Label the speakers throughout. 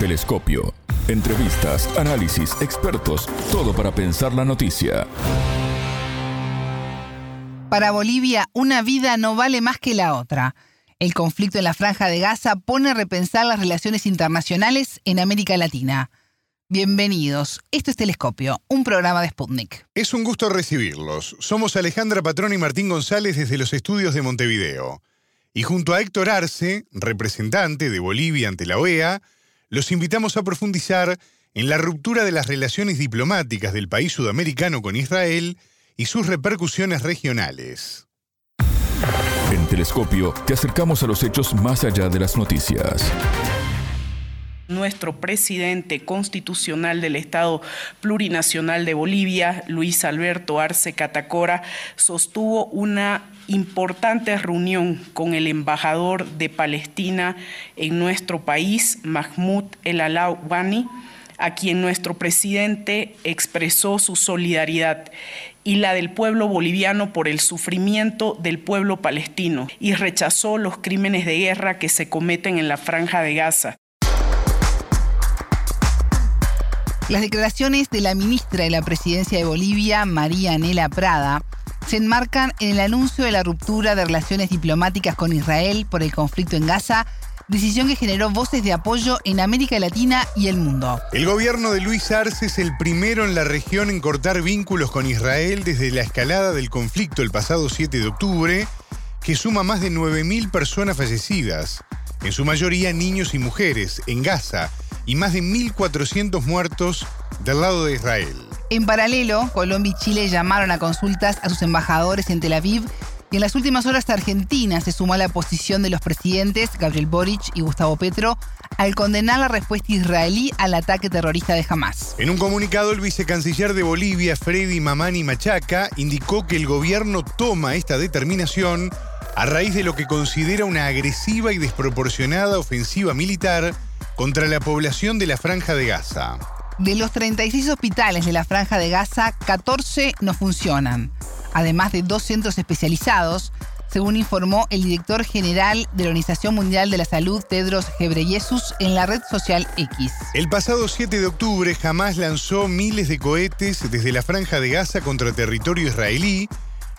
Speaker 1: Telescopio. Entrevistas, análisis, expertos, todo para pensar la noticia.
Speaker 2: Para Bolivia, una vida no vale más que la otra. El conflicto en la franja de Gaza pone a repensar las relaciones internacionales en América Latina. Bienvenidos. Esto es Telescopio, un programa de Sputnik.
Speaker 3: Es un gusto recibirlos. Somos Alejandra Patrón y Martín González desde los estudios de Montevideo. Y junto a Héctor Arce, representante de Bolivia ante la OEA, los invitamos a profundizar en la ruptura de las relaciones diplomáticas del país sudamericano con Israel y sus repercusiones regionales.
Speaker 1: En Telescopio te acercamos a los hechos más allá de las noticias
Speaker 4: nuestro presidente constitucional del Estado Plurinacional de Bolivia, Luis Alberto Arce Catacora, sostuvo una importante reunión con el embajador de Palestina en nuestro país, Mahmoud El Alawani, a quien nuestro presidente expresó su solidaridad y la del pueblo boliviano por el sufrimiento del pueblo palestino y rechazó los crímenes de guerra que se cometen en la franja de Gaza.
Speaker 2: Las declaraciones de la ministra de la Presidencia de Bolivia, María Anela Prada, se enmarcan en el anuncio de la ruptura de relaciones diplomáticas con Israel por el conflicto en Gaza, decisión que generó voces de apoyo en América Latina y el mundo.
Speaker 3: El gobierno de Luis Arce es el primero en la región en cortar vínculos con Israel desde la escalada del conflicto el pasado 7 de octubre, que suma más de 9.000 personas fallecidas, en su mayoría niños y mujeres, en Gaza, y más de 1.400 muertos del lado de Israel.
Speaker 2: En paralelo, Colombia y Chile llamaron a consultas a sus embajadores en Tel Aviv y en las últimas horas Argentina se sumó a la posición de los presidentes Gabriel Boric y Gustavo Petro al condenar la respuesta israelí al ataque terrorista de Hamas.
Speaker 3: En un comunicado, el vicecanciller de Bolivia, Freddy Mamani Machaca, indicó que el gobierno toma esta determinación a raíz de lo que considera una agresiva y desproporcionada ofensiva militar contra la población de la Franja de Gaza.
Speaker 2: De los 36 hospitales de la Franja de Gaza, 14 no funcionan, además de dos centros especializados, según informó el director general de la Organización Mundial de la Salud, Tedros Ghebreyesus, en la red social X.
Speaker 3: El pasado 7 de octubre, Hamas lanzó miles de cohetes desde la Franja de Gaza contra territorio israelí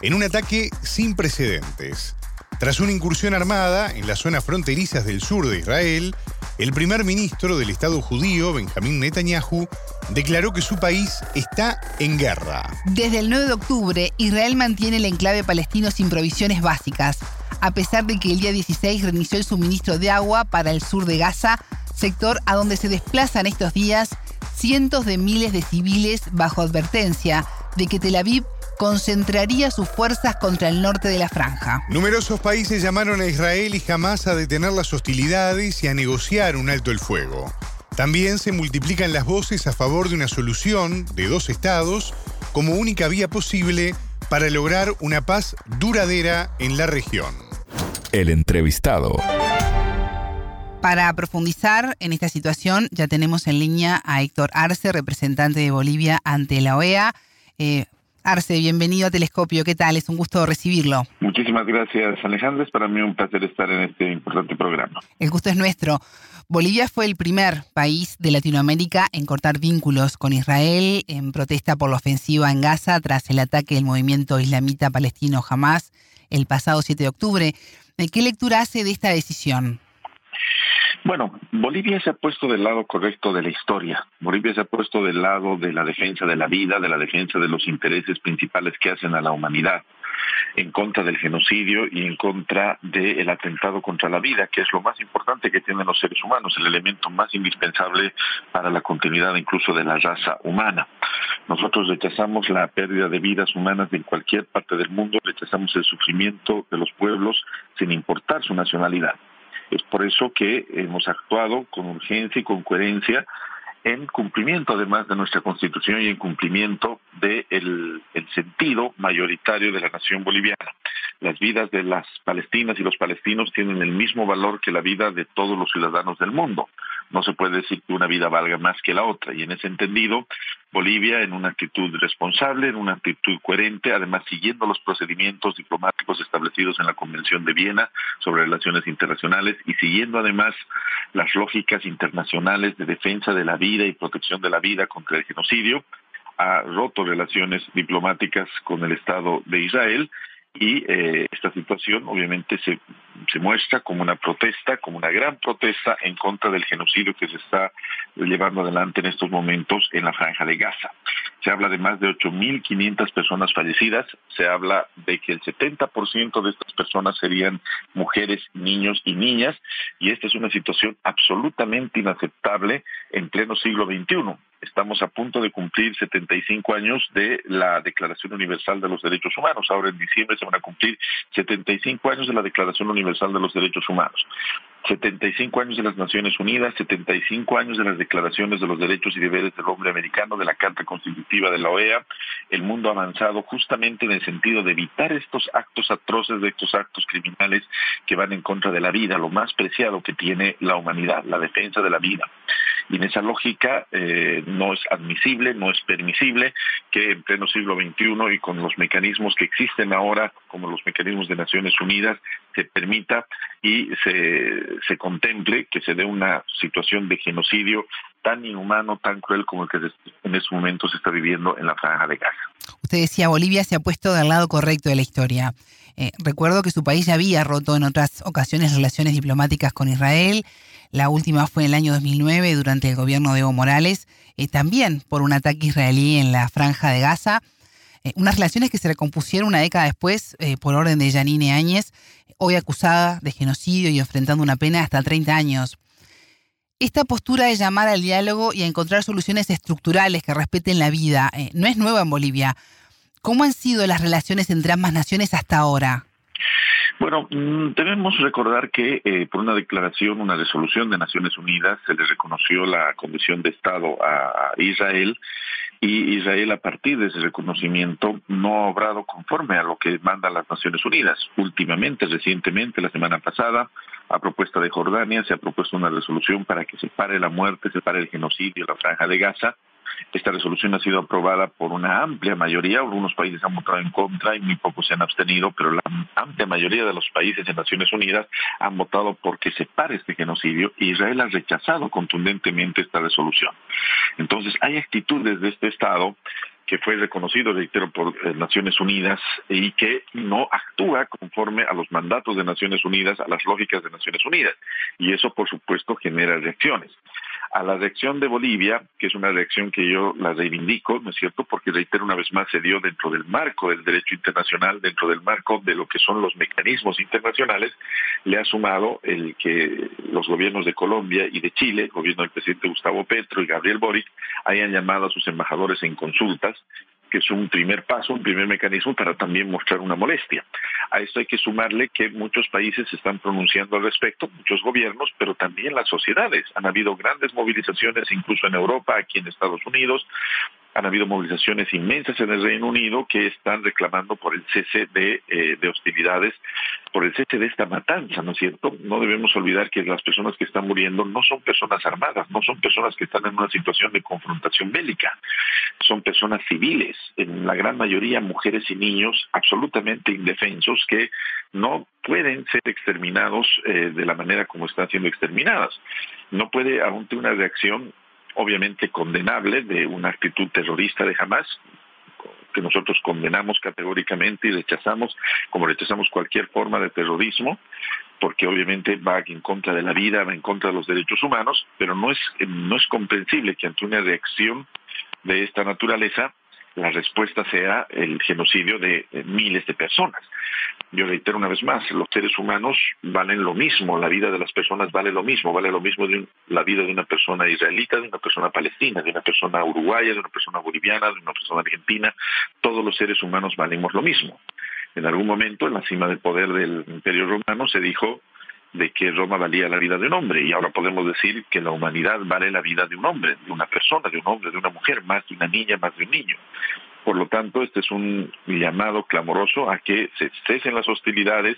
Speaker 3: en un ataque sin precedentes. Tras una incursión armada en las zonas fronterizas del sur de Israel, el primer ministro del Estado judío, Benjamín Netanyahu, declaró que su país está en guerra.
Speaker 2: Desde el 9 de octubre, Israel mantiene el enclave palestino sin provisiones básicas, a pesar de que el día 16 reinició el suministro de agua para el sur de Gaza, sector a donde se desplazan estos días cientos de miles de civiles bajo advertencia de que Tel Aviv concentraría sus fuerzas contra el norte de la franja.
Speaker 3: Numerosos países llamaron a Israel y Hamas a detener las hostilidades y a negociar un alto el fuego. También se multiplican las voces a favor de una solución de dos estados como única vía posible para lograr una paz duradera en la región.
Speaker 1: El entrevistado.
Speaker 2: Para profundizar en esta situación, ya tenemos en línea a Héctor Arce, representante de Bolivia ante la OEA. Eh, Arce, bienvenido a Telescopio. ¿Qué tal? Es un gusto recibirlo.
Speaker 5: Muchísimas gracias, Alejandra. Es para mí un placer estar en este importante programa.
Speaker 2: El gusto es nuestro. Bolivia fue el primer país de Latinoamérica en cortar vínculos con Israel en protesta por la ofensiva en Gaza tras el ataque del movimiento islamita palestino Hamas el pasado 7 de octubre. ¿Qué lectura hace de esta decisión?
Speaker 5: Bueno, Bolivia se ha puesto del lado correcto de la historia. Bolivia se ha puesto del lado de la defensa de la vida, de la defensa de los intereses principales que hacen a la humanidad, en contra del genocidio y en contra del atentado contra la vida, que es lo más importante que tienen los seres humanos, el elemento más indispensable para la continuidad incluso de la raza humana. Nosotros rechazamos la pérdida de vidas humanas en cualquier parte del mundo, rechazamos el sufrimiento de los pueblos sin importar su nacionalidad. Es por eso que hemos actuado con urgencia y con coherencia en cumplimiento además de nuestra constitución y en cumplimiento del el sentido mayoritario de la nación boliviana. Las vidas de las palestinas y los palestinos tienen el mismo valor que la vida de todos los ciudadanos del mundo. No se puede decir que una vida valga más que la otra. Y en ese entendido Bolivia en una actitud responsable, en una actitud coherente, además siguiendo los procedimientos diplomáticos establecidos en la Convención de Viena sobre relaciones internacionales y siguiendo además las lógicas internacionales de defensa de la vida y protección de la vida contra el genocidio, ha roto relaciones diplomáticas con el Estado de Israel y eh, esta situación obviamente se, se muestra como una protesta, como una gran protesta en contra del genocidio que se está llevando adelante en estos momentos en la franja de Gaza. Se habla de más de 8.500 personas fallecidas, se habla de que el 70% de estas personas serían mujeres, niños y niñas, y esta es una situación absolutamente inaceptable en pleno siglo XXI estamos a punto de cumplir 75 años de la Declaración Universal de los Derechos Humanos. Ahora en diciembre se van a cumplir 75 años de la Declaración Universal de los Derechos Humanos. 75 años de las Naciones Unidas, 75 años de las declaraciones de los derechos y deberes del hombre americano, de la Carta Constitutiva de la OEA. El mundo ha avanzado justamente en el sentido de evitar estos actos atroces, de estos actos criminales que van en contra de la vida, lo más preciado que tiene la humanidad, la defensa de la vida. Y en esa lógica eh, no es admisible, no es permisible que en pleno siglo XXI y con los mecanismos que existen ahora, como los mecanismos de Naciones Unidas, se permita y se, se contemple que se dé una situación de genocidio tan inhumano, tan cruel como el que en estos momentos se está viviendo en la franja de Gaza.
Speaker 2: Usted decía, Bolivia se ha puesto del lado correcto de la historia. Eh, recuerdo que su país ya había roto en otras ocasiones relaciones diplomáticas con Israel. La última fue en el año 2009 durante el gobierno de Evo Morales, eh, también por un ataque israelí en la franja de Gaza. Eh, unas relaciones que se recompusieron una década después por orden de Janine Áñez, hoy acusada de genocidio y enfrentando una pena de hasta 30 años. Esta postura de llamar al diálogo y a encontrar soluciones estructurales que respeten la vida no es nueva en Bolivia. ¿Cómo han sido las relaciones entre ambas naciones hasta ahora?
Speaker 5: Bueno, mm, debemos recordar que eh, por una declaración, una resolución de Naciones Unidas, se le reconoció la condición de Estado a Israel y Israel a partir de ese reconocimiento no ha obrado conforme a lo que mandan las Naciones Unidas. Últimamente, recientemente, la semana pasada, a propuesta de Jordania, se ha propuesto una resolución para que se pare la muerte, se pare el genocidio en la franja de Gaza esta resolución ha sido aprobada por una amplia mayoría, algunos países han votado en contra y muy pocos se han abstenido, pero la amplia mayoría de los países en Naciones Unidas han votado porque se pare este genocidio Israel ha rechazado contundentemente esta resolución. Entonces, hay actitudes de este Estado que fue reconocido, reitero, por eh, Naciones Unidas y que no actúa conforme a los mandatos de Naciones Unidas, a las lógicas de Naciones Unidas. Y eso, por supuesto, genera reacciones a la reacción de Bolivia, que es una reacción que yo la reivindico, ¿no es cierto? Porque reitero una vez más se dio dentro del marco del derecho internacional, dentro del marco de lo que son los mecanismos internacionales, le ha sumado el que los gobiernos de Colombia y de Chile, el gobierno del presidente Gustavo Petro y Gabriel Boric, hayan llamado a sus embajadores en consultas que es un primer paso, un primer mecanismo para también mostrar una molestia. A esto hay que sumarle que muchos países se están pronunciando al respecto, muchos gobiernos, pero también las sociedades. Han habido grandes movilizaciones, incluso en Europa, aquí en Estados Unidos, han habido movilizaciones inmensas en el Reino Unido que están reclamando por el cese de, eh, de, hostilidades, por el cese de esta matanza, ¿no es cierto? No debemos olvidar que las personas que están muriendo no son personas armadas, no son personas que están en una situación de confrontación bélica, son personas civiles, en la gran mayoría mujeres y niños absolutamente indefensos que no pueden ser exterminados eh, de la manera como están siendo exterminadas. No puede, ante una reacción obviamente condenable de una actitud terrorista de Hamas, que nosotros condenamos categóricamente y rechazamos, como rechazamos cualquier forma de terrorismo, porque obviamente va en contra de la vida, va en contra de los derechos humanos, pero no es, no es comprensible que ante una reacción de esta naturaleza la respuesta sea el genocidio de miles de personas. Yo reitero una vez más, los seres humanos valen lo mismo, la vida de las personas vale lo mismo, vale lo mismo de la vida de una persona israelita, de una persona palestina, de una persona uruguaya, de una persona boliviana, de una persona argentina, todos los seres humanos valemos lo mismo. En algún momento, en la cima del poder del Imperio Romano, se dijo de que Roma valía la vida de un hombre y ahora podemos decir que la humanidad vale la vida de un hombre, de una persona, de un hombre, de una mujer, más de una niña, más de un niño. Por lo tanto, este es un llamado clamoroso a que se cesen las hostilidades,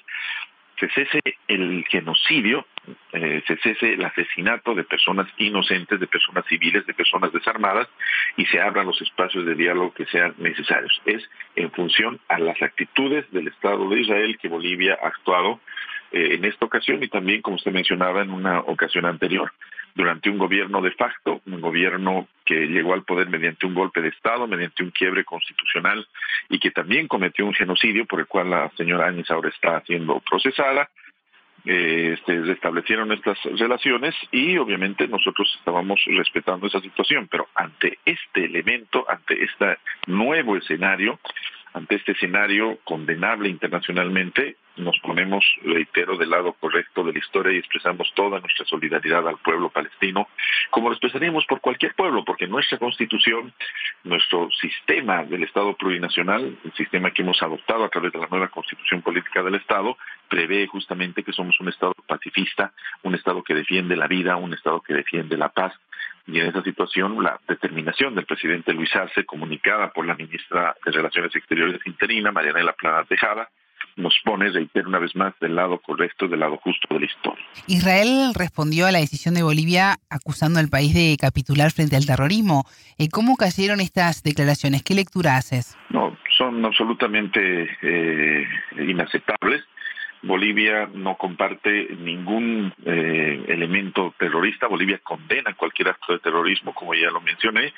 Speaker 5: se cese el genocidio eh, se cese el asesinato de personas inocentes, de personas civiles, de personas desarmadas y se abran los espacios de diálogo que sean necesarios. Es en función a las actitudes del Estado de Israel que Bolivia ha actuado eh, en esta ocasión y también, como usted mencionaba, en una ocasión anterior durante un gobierno de facto, un gobierno que llegó al poder mediante un golpe de Estado, mediante un quiebre constitucional y que también cometió un genocidio por el cual la señora Áñez ahora está siendo procesada. Eh, este, restablecieron estas relaciones y obviamente nosotros estábamos respetando esa situación, pero ante este elemento, ante este nuevo escenario, ante este escenario condenable internacionalmente, nos ponemos, reitero, del lado correcto de la historia y expresamos toda nuestra solidaridad al pueblo palestino, como lo expresaríamos por cualquier pueblo, porque nuestra constitución, nuestro sistema del Estado plurinacional, el sistema que hemos adoptado a través de la nueva constitución política del Estado, prevé justamente que somos un Estado pacifista, un Estado que defiende la vida, un Estado que defiende la paz, y en esa situación la determinación del presidente Luis Arce, comunicada por la ministra de Relaciones Exteriores interina, Marianela Plana Tejada, nos pone, reitero una vez más, del lado correcto, del lado justo de la historia.
Speaker 2: Israel respondió a la decisión de Bolivia acusando al país de capitular frente al terrorismo. Eh, ¿Cómo cayeron estas declaraciones? ¿Qué lectura haces?
Speaker 5: No, son absolutamente eh, inaceptables. Bolivia no comparte ningún eh, elemento terrorista. Bolivia condena cualquier acto de terrorismo, como ya lo mencioné.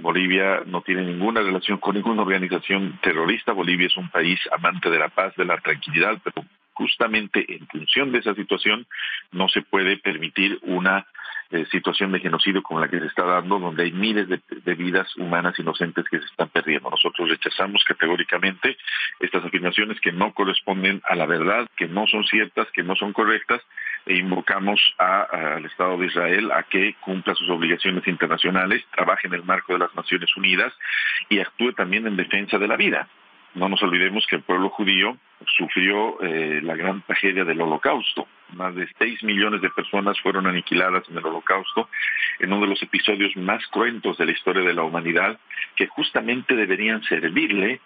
Speaker 5: Bolivia no tiene ninguna relación con ninguna organización terrorista. Bolivia es un país amante de la paz, de la tranquilidad, pero justamente en función de esa situación no se puede permitir una eh, situación de genocidio como la que se está dando, donde hay miles de, vidas humanas inocentes que se están perdiendo. Nosotros rechazamos categóricamente estas afirmaciones que no corresponden a la verdad, que no son ciertas, que no son correctas, e invocamos al Estado de Israel a que cumpla sus obligaciones internacionales, trabaje en el marco de las Naciones Unidas y actúe también en defensa de la vida. No nos olvidemos que el pueblo judío sufrió eh, la gran tragedia del holocausto. Más de 6 millones de personas fueron aniquiladas en el holocausto, en uno de los episodios más cruentos de la historia de la humanidad, que justamente deberían servirle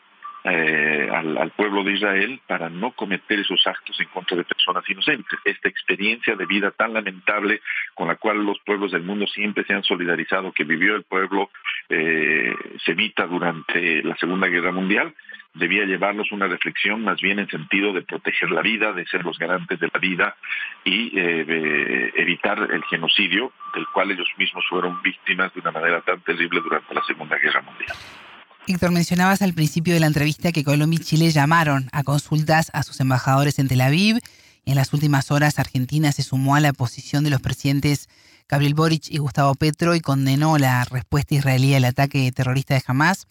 Speaker 5: eh, al, pueblo de Israel para no cometer esos actos en contra de personas inocentes. Esta experiencia de vida tan lamentable con la cual los pueblos del mundo siempre se han solidarizado, que vivió el pueblo eh, semita durante la Segunda Guerra Mundial, debía llevarnos una reflexión más bien en sentido de proteger la vida, de ser los garantes de la vida y eh, evitar el genocidio del cual ellos mismos fueron víctimas de una manera tan terrible durante la Segunda Guerra Mundial.
Speaker 2: Héctor, mencionabas al principio de la entrevista que Colombia y Chile llamaron a consultas a sus embajadores en Tel Aviv. En las últimas horas, Argentina se sumó a la posición de los presidentes Gabriel Boric y Gustavo Petro y condenó la respuesta israelí al ataque terrorista de Hamas.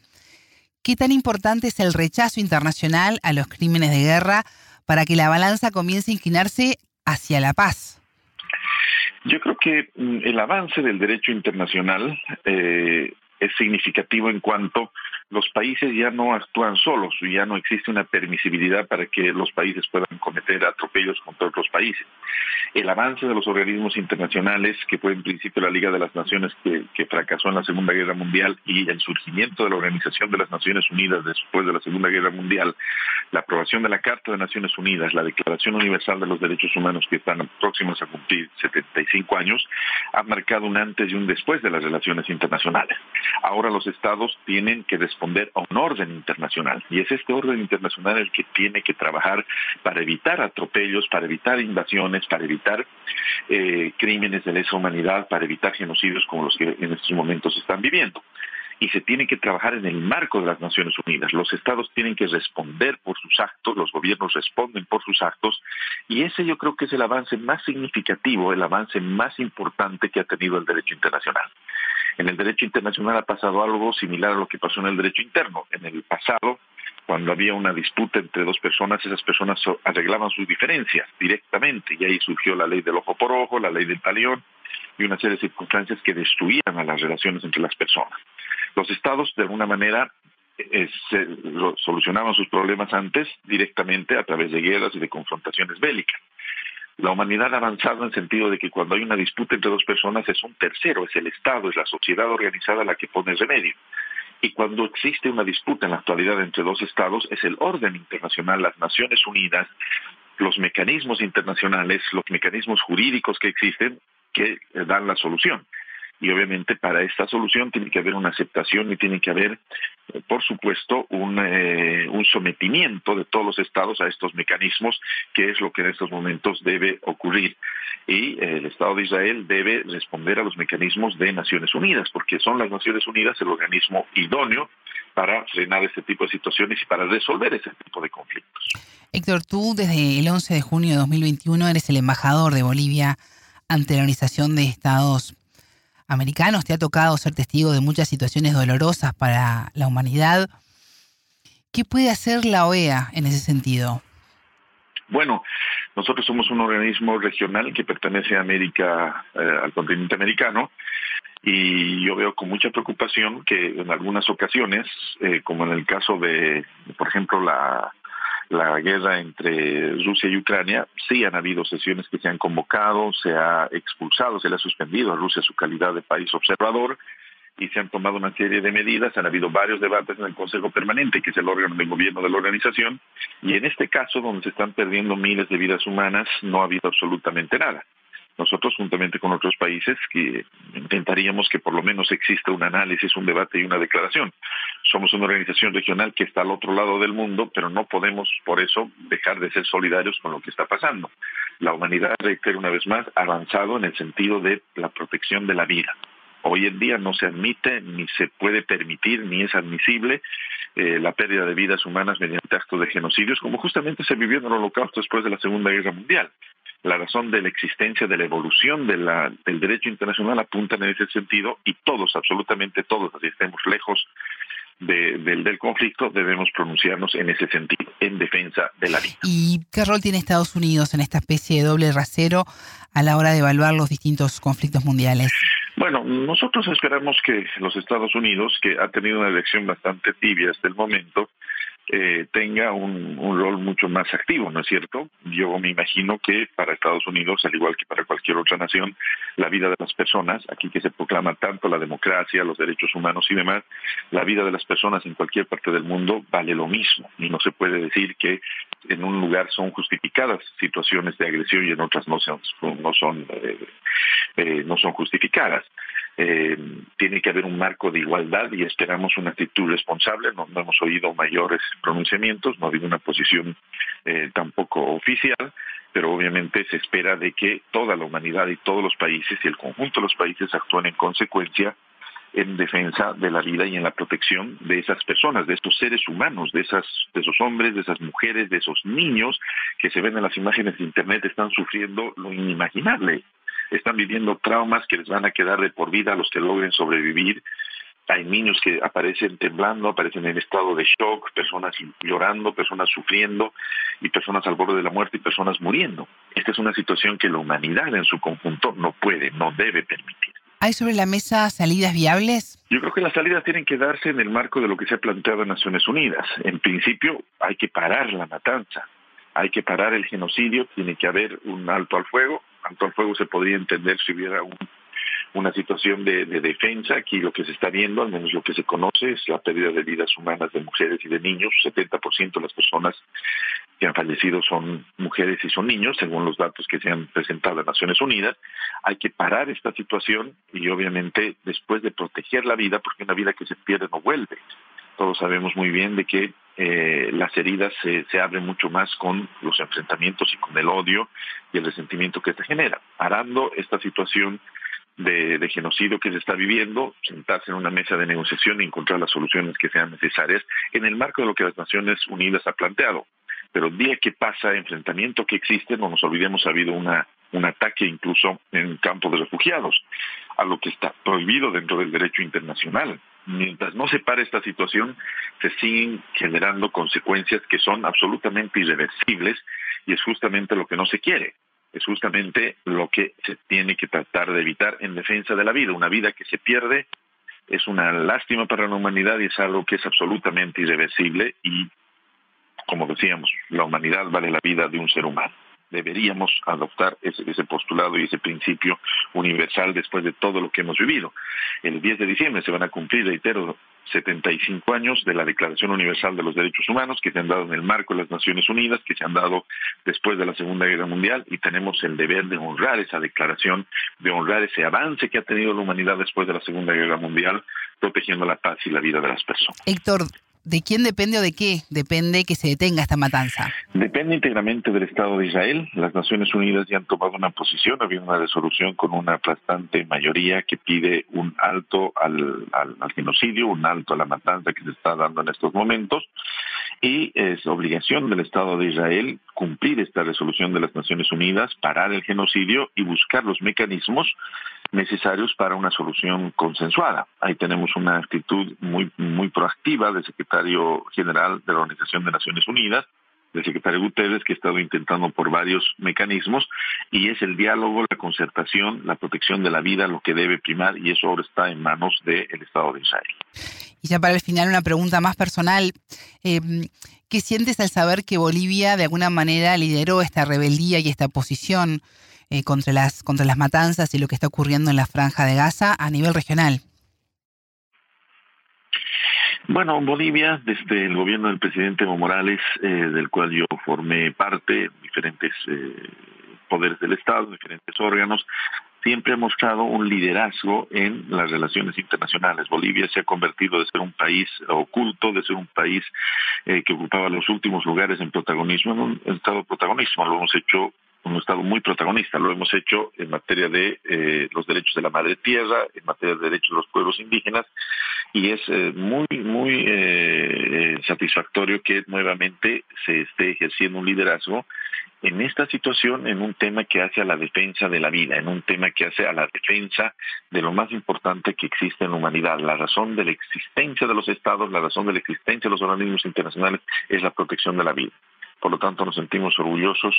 Speaker 2: ¿Qué tan importante es el rechazo internacional a los crímenes de guerra para que la balanza comience a inclinarse hacia la paz?
Speaker 5: Yo creo que mm, el avance del derecho internacional eh, es significativo en cuanto los países ya no actúan solos, ya no existe una permisibilidad para que los países puedan cometer atropellos contra otros países. El avance de los organismos internacionales, que fue en principio la Liga de las Naciones que, fracasó en la Segunda Guerra Mundial, y el surgimiento de la Organización de las Naciones Unidas después de la Segunda Guerra Mundial, la aprobación de la Carta de Naciones Unidas, la Declaración Universal de los Derechos Humanos que están próximas a cumplir 75 años, han marcado un antes y un después de las relaciones internacionales. Ahora los estados tienen que responder a un orden internacional y es este orden internacional el que tiene que trabajar para evitar atropellos, para evitar invasiones, para evitar eh, crímenes de lesa humanidad, para evitar genocidios como los que en estos momentos están viviendo y se tiene que trabajar en el marco de las Naciones Unidas. Los estados tienen que responder por sus actos, los gobiernos responden por sus actos, y ese yo creo que es el avance más significativo, el avance más importante que ha tenido el derecho internacional. En el derecho internacional ha pasado algo similar a lo que pasó en el derecho interno. En el pasado, cuando había una disputa entre dos personas, esas personas arreglaban sus diferencias directamente y ahí surgió la ley del ojo por ojo, la ley del talión y una serie de circunstancias que destruían a las relaciones entre las personas. Los estados, de alguna manera, eh, solucionaban sus problemas antes directamente a través de guerras y de confrontaciones bélicas. La humanidad ha avanzado en el sentido de que cuando hay una disputa entre dos personas es un tercero, es el Estado, es la sociedad organizada la que pone remedio. Y cuando existe una disputa en la actualidad entre dos estados, es el orden internacional, las Naciones Unidas, los mecanismos internacionales, los mecanismos jurídicos que existen que dan la solución y obviamente para esta solución tiene que haber una aceptación y tiene que haber, eh, por supuesto, un, eh, un sometimiento de todos los estados a estos mecanismos, que es lo que en estos momentos debe ocurrir. Y eh, el Estado de Israel debe responder a los mecanismos de Naciones Unidas, porque son las Naciones Unidas el organismo idóneo para frenar este tipo de situaciones y para resolver ese tipo de conflictos.
Speaker 2: Héctor, tú desde el 11 de junio de 2021 eres el embajador de Bolivia ante la Organización de Estados americanos, te ha tocado ser testigo de muchas situaciones dolorosas para la humanidad. ¿Qué puede hacer la OEA en ese sentido?
Speaker 5: Bueno, nosotros somos un organismo regional que pertenece a América, eh, al continente americano, y yo veo con mucha preocupación que en algunas ocasiones, eh, como en el caso de, por ejemplo, la la guerra entre Rusia y Ucrania, sí han habido sesiones que se han convocado, se ha expulsado, se le ha suspendido a Rusia su calidad de país observador y se han tomado una serie de medidas, han habido varios debates en el Consejo Permanente, que es el órgano de gobierno de la organización, y en este caso, donde se están perdiendo miles de vidas humanas, no ha habido absolutamente nada nosotros juntamente con otros países que intentaríamos que por lo menos exista un análisis, un debate y una declaración. Somos una organización regional que está al otro lado del mundo, pero no podemos por eso dejar de ser solidarios con lo que está pasando. La humanidad, reitero una vez más, avanzado en el sentido de la protección de la vida. Hoy en día no se admite, ni se puede permitir, ni es admisible eh, la pérdida de vidas humanas mediante actos de genocidios, como justamente se vivió en el Holocausto después de la Segunda Guerra Mundial la razón de la existencia de la evolución de la, del derecho internacional apunta en ese sentido y todos, absolutamente todos, así estemos lejos del, del conflicto, debemos pronunciarnos en ese sentido, en defensa de la vida.
Speaker 2: ¿Y qué rol tiene Estados Unidos en esta especie de doble rasero a la hora de evaluar los distintos conflictos mundiales?
Speaker 5: Bueno, nosotros esperamos que los Estados Unidos, que ha tenido una elección bastante tibia hasta el momento, eh, tenga un, rol mucho más activo, ¿no es cierto? Yo me imagino que para Estados Unidos, al igual que para cualquier otra nación, la vida de las personas, aquí que se proclama tanto la democracia, los derechos humanos y demás, la vida de las personas en cualquier parte del mundo vale lo mismo y no se puede decir que en un lugar son justificadas situaciones de agresión y en otras no son, no son, eh, eh, no son justificadas eh, tiene que haber un marco de igualdad y esperamos una actitud responsable. No, hemos oído mayores pronunciamientos, no ha habido una posición eh, tampoco oficial, pero obviamente se espera de que toda la humanidad y todos los países y el conjunto de los países actúen en consecuencia en defensa de la vida y en la protección de esas personas, de estos seres humanos, de esas, de esos hombres, de esas mujeres, de esos niños que se ven en las imágenes de internet están sufriendo lo inimaginable están viviendo traumas que les van a quedar de por vida a los que logren sobrevivir. Hay niños que aparecen temblando, aparecen en estado de shock, personas llorando, personas sufriendo y personas al borde de la muerte y personas muriendo. Esta es una situación que la humanidad en su conjunto no puede, no debe permitir.
Speaker 2: ¿Hay sobre la mesa salidas viables?
Speaker 5: Yo creo que las salidas tienen que darse en el marco de lo que se ha planteado en Naciones Unidas. En principio, hay que parar la matanza, hay que parar el genocidio, tiene que haber un alto al fuego, alto al fuego se podría entender si hubiera una situación de, defensa. Aquí lo que se está viendo, al menos lo que se conoce, es la pérdida de vidas humanas de mujeres y de niños. 70% de las personas que han fallecido son mujeres y son niños, según los datos que se han presentado en Naciones Unidas. Hay que parar esta situación y obviamente después de proteger la vida, porque una vida que se pierde no vuelve. Todos sabemos muy bien de que eh, las heridas se, se, abren mucho más con los enfrentamientos y con el odio y el resentimiento que se genera. Parando esta situación de, de, genocidio que se está viviendo, sentarse en una mesa de negociación y encontrar las soluciones que sean necesarias en el marco de lo que las Naciones Unidas ha planteado. Pero día que pasa enfrentamiento que existe, no nos olvidemos, ha habido una, un ataque incluso en campos de refugiados, a lo que está prohibido dentro del derecho internacional mientras no se pare esta situación, se siguen generando consecuencias que son absolutamente irreversibles y es justamente lo que no se quiere. Es justamente lo que se tiene que tratar de evitar en defensa de la vida. Una vida que se pierde es una lástima para la humanidad y es algo que es absolutamente irreversible y, como decíamos, la humanidad vale la vida de un ser humano deberíamos adoptar ese, postulado y ese principio universal después de todo lo que hemos vivido. El 10 de diciembre se van a cumplir, reitero, 75 años de la Declaración Universal de los Derechos Humanos que se han dado en el marco de las Naciones Unidas, que se han dado después de la Segunda Guerra Mundial y tenemos el deber de honrar esa declaración, de honrar ese avance que ha tenido la humanidad después de la Segunda Guerra Mundial, protegiendo la paz y la vida de las personas.
Speaker 2: Héctor, ¿De quién depende o de qué depende que se detenga esta matanza?
Speaker 5: Íntegramente del Estado de Israel. Las Naciones Unidas ya han tomado una posición, había una resolución con una aplastante mayoría que pide un alto al, genocidio, un alto a la matanza que se está dando en estos momentos. Y es obligación del Estado de Israel cumplir esta resolución de las Naciones Unidas, parar el genocidio y buscar los mecanismos necesarios para una solución consensuada. Ahí tenemos una actitud muy, muy proactiva del secretario general de la Organización de Naciones Unidas, del secretario Guterres, que ha estado intentando por varios mecanismos, y es el diálogo, la concertación, la protección de la vida lo que debe primar, y eso ahora está en manos del Estado de Israel.
Speaker 2: Y ya para el final, una pregunta más personal. Eh, ¿Qué sientes al saber que Bolivia de alguna manera lideró esta rebeldía y esta posición? Eh, contra, las, contra las matanzas y lo que está ocurriendo en la franja de Gaza a nivel regional?
Speaker 5: Bueno, Bolivia, desde el gobierno del presidente Evo Morales, eh, del cual yo formé parte, diferentes eh, poderes del Estado, diferentes órganos, siempre ha mostrado un liderazgo en las relaciones internacionales. Bolivia se ha convertido de ser un país oculto, de ser un país que ocupaba los últimos lugares en protagonismo, en un estado protagonismo. Lo hemos hecho un Estado muy protagonista. Lo hemos hecho en materia de eh, los derechos de la madre tierra, en materia de derechos de los pueblos indígenas, y es eh, muy, muy eh, satisfactorio que nuevamente se esté ejerciendo un liderazgo en esta situación, en un tema que hace a la defensa de la vida, en un tema que hace a la defensa de lo más importante que existe en la humanidad. La razón de la existencia de los estados, la razón de la existencia de los organismos internacionales es la protección de la vida. Por lo tanto, nos sentimos orgullosos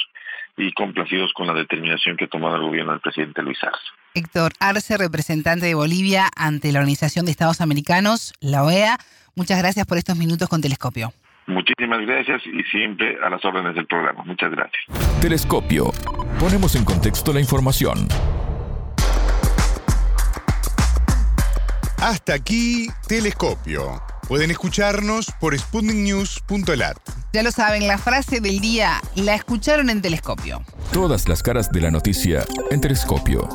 Speaker 5: y complacidos con la determinación que ha tomado el gobierno del presidente Luis Arce.
Speaker 2: Héctor Arce, representante de Bolivia ante la Organización de Estados Americanos, la OEA, muchas gracias por estos minutos con Telescopio.
Speaker 5: Muchísimas gracias y siempre a las órdenes del programa. Muchas gracias.
Speaker 1: Telescopio. Ponemos en contexto la información.
Speaker 3: Hasta aquí, Telescopio. Pueden escucharnos por sputniknews.lat.
Speaker 2: Ya lo saben, la frase del día la escucharon en Telescopio.
Speaker 1: Todas las caras de la noticia en Telescopio.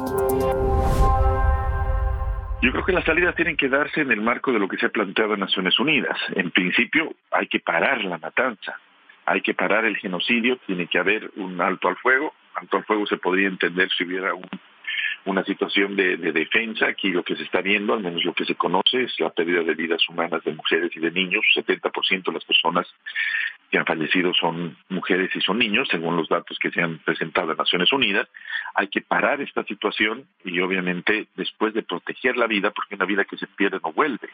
Speaker 5: Yo creo que las salidas tienen que darse en el marco de lo que se ha planteado en Naciones Unidas. En principio, hay que parar la matanza, hay que parar el genocidio, tiene que haber un alto al fuego. Alto al fuego se podría entender si hubiera un una situación de, defensa. Aquí lo que se está viendo, al menos lo que se conoce, es la pérdida de vidas humanas de mujeres y de niños. 70% de las personas que han fallecido son mujeres y son niños, según los datos que se han presentado en Naciones Unidas. Hay que parar esta situación y obviamente después de proteger la vida, porque una vida que se pierde no vuelve.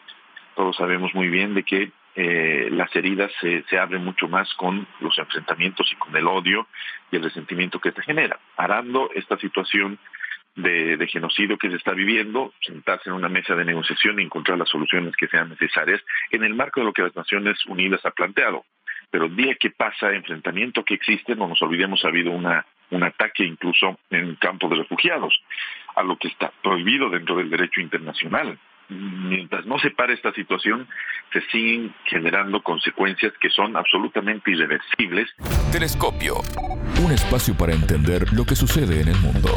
Speaker 5: Todos sabemos muy bien de que eh, las heridas se, se, abren mucho más con los enfrentamientos y con el odio y el resentimiento que se genera. Parando esta situación de, genocidio que se está viviendo, sentarse en una mesa de negociación y encontrar las soluciones que sean necesarias en el marco de lo que las Naciones Unidas ha planteado. Pero día que pasa enfrentamiento que existe, no nos olvidemos, ha habido una, un ataque incluso en campo de refugiados, a lo que está prohibido dentro del derecho internacional. Mientras no se pare esta situación, se siguen generando consecuencias que son absolutamente irreversibles.
Speaker 1: Telescopio, un espacio para entender lo que sucede en el mundo.